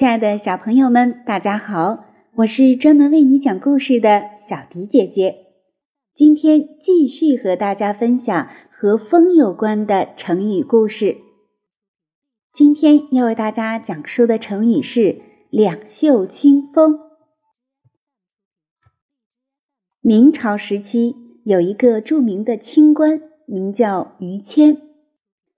亲爱的小朋友们，大家好！我是专门为你讲故事的小迪姐姐。今天继续和大家分享和风有关的成语故事。今天要为大家讲述的成语是“两袖清风”。明朝时期有一个著名的清官，名叫于谦，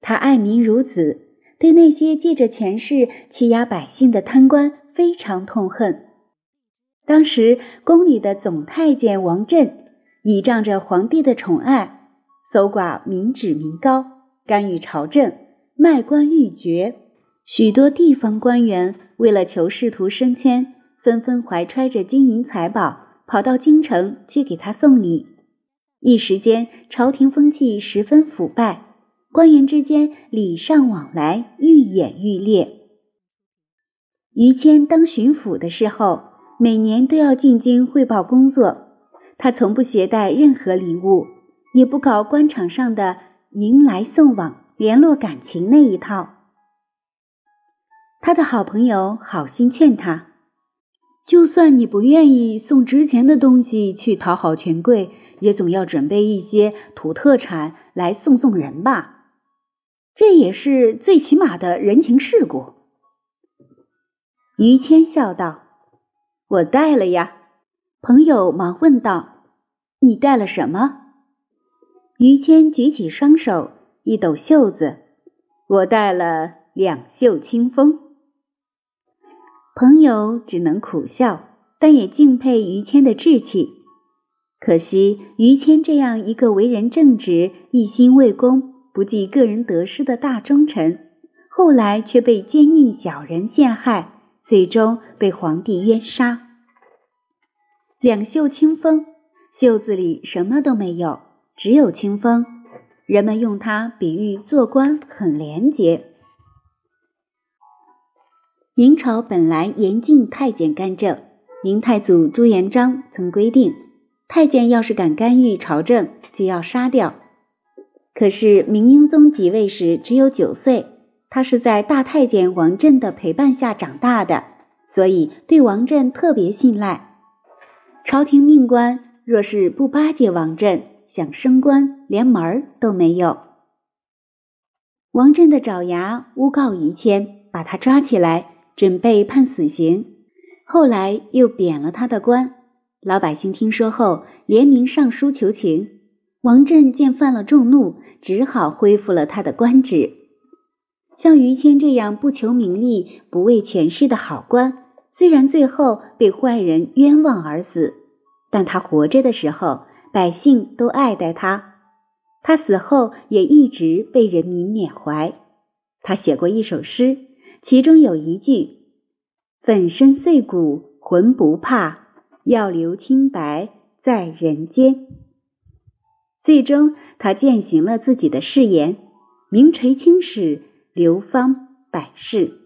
他爱民如子。对那些借着权势欺压百姓的贪官非常痛恨。当时宫里的总太监王振倚仗着皇帝的宠爱，搜刮民脂民膏，干预朝政，卖官鬻爵。许多地方官员为了求仕途升迁，纷纷怀揣着金银财宝跑到京城去给他送礼。一时间，朝廷风气十分腐败。官员之间礼尚往来愈演愈烈。于谦当巡抚的时候，每年都要进京汇报工作。他从不携带任何礼物，也不搞官场上的迎来送往、联络感情那一套。他的好朋友好心劝他：“就算你不愿意送值钱的东西去讨好权贵，也总要准备一些土特产来送送人吧。”这也是最起码的人情世故。于谦笑道：“我带了呀。”朋友忙问道：“你带了什么？”于谦举起双手，一抖袖子：“我带了两袖清风。”朋友只能苦笑，但也敬佩于谦的志气。可惜于谦这样一个为人正直、一心为公。不计个人得失的大忠臣，后来却被奸佞小人陷害，最终被皇帝冤杀。两袖清风，袖子里什么都没有，只有清风。人们用它比喻做官很廉洁。明朝本来严禁太监干政，明太祖朱元璋曾规定，太监要是敢干预朝政，就要杀掉。可是明英宗即位时只有九岁，他是在大太监王振的陪伴下长大的，所以对王振特别信赖。朝廷命官若是不巴结王振，想升官连门儿都没有。王振的爪牙诬告于谦，把他抓起来，准备判死刑，后来又贬了他的官。老百姓听说后，联名上书求情。王振见犯了众怒，只好恢复了他的官职。像于谦这样不求名利、不畏权势的好官，虽然最后被坏人冤枉而死，但他活着的时候，百姓都爱戴他；他死后，也一直被人民缅怀。他写过一首诗，其中有一句：“粉身碎骨浑不怕，要留清白在人间。”最终，他践行了自己的誓言，名垂青史，流芳百世。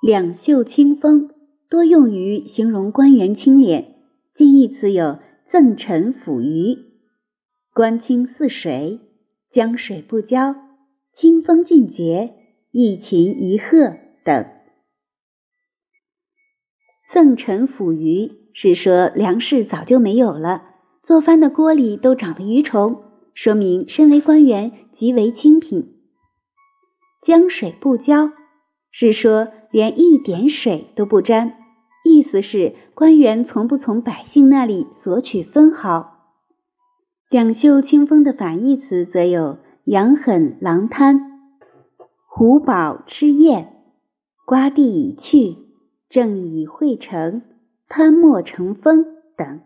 两袖清风多用于形容官员清廉，近义词有赠臣抚鱼、官清似水、江水不交、清风俊洁、一禽一鹤等。赠臣抚鱼是说粮食早就没有了。做饭的锅里都长了鱼虫，说明身为官员极为清贫。江水不浇，是说连一点水都不沾，意思是官员从不从百姓那里索取分毫。两袖清风的反义词则有羊狠狼贪、虎饱吃厌、瓜地已去、正已汇成、贪墨成风等。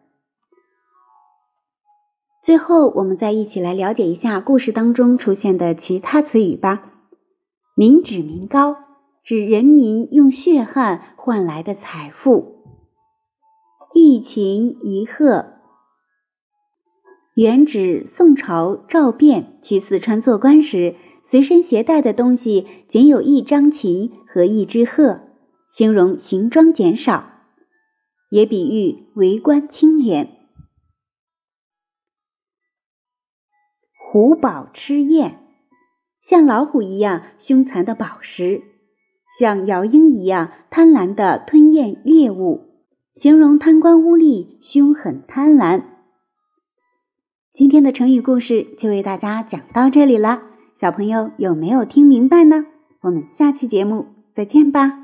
最后，我们再一起来了解一下故事当中出现的其他词语吧。民脂民膏指人民用血汗换来的财富。一琴一鹤，原指宋朝赵卞去四川做官时，随身携带的东西仅有一张琴和一只鹤，形容行装减少，也比喻为官清廉。虎宝吃燕，像老虎一样凶残的宝石。像姚鹰一样贪婪的吞咽猎物，形容贪官污吏凶狠贪婪。今天的成语故事就为大家讲到这里了，小朋友有没有听明白呢？我们下期节目再见吧。